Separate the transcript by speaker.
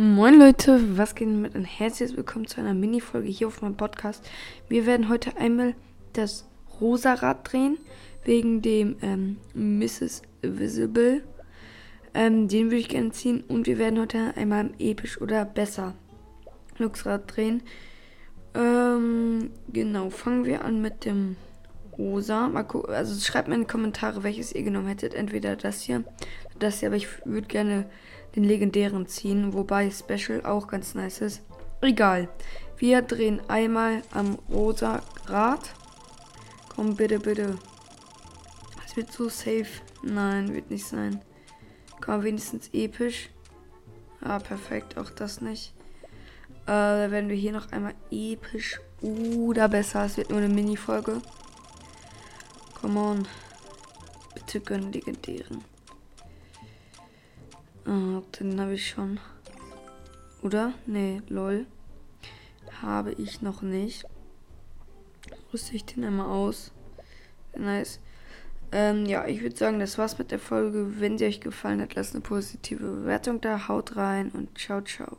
Speaker 1: Moin Leute, was geht mit ein herzliches Willkommen zu einer Mini-Folge hier auf meinem Podcast. Wir werden heute einmal das rosa Rad drehen, wegen dem ähm, Mrs. Visible. Ähm, den würde ich gerne ziehen und wir werden heute einmal episch oder besser Luxrad drehen. Ähm, genau, fangen wir an mit dem rosa. also schreibt mir in die Kommentare, welches ihr genommen hättet. Entweder das hier, das hier, aber ich würde gerne den legendären ziehen, wobei Special auch ganz nice ist. Egal. Wir drehen einmal am rosa Rad. Komm, bitte, bitte. Es wird so safe. Nein, wird nicht sein. Komm, wenigstens episch. Ah, perfekt. Auch das nicht. Äh, werden wir hier noch einmal episch oder besser. Es wird nur eine Mini-Folge. Come on. Bitte gönn legendären. Oh, den habe ich schon. Oder? Nee, lol. Habe ich noch nicht. Rüste ich den einmal aus. Nice. Ähm, ja, ich würde sagen, das war's mit der Folge. Wenn sie euch gefallen hat, lasst eine positive Bewertung da. Haut rein und ciao, ciao.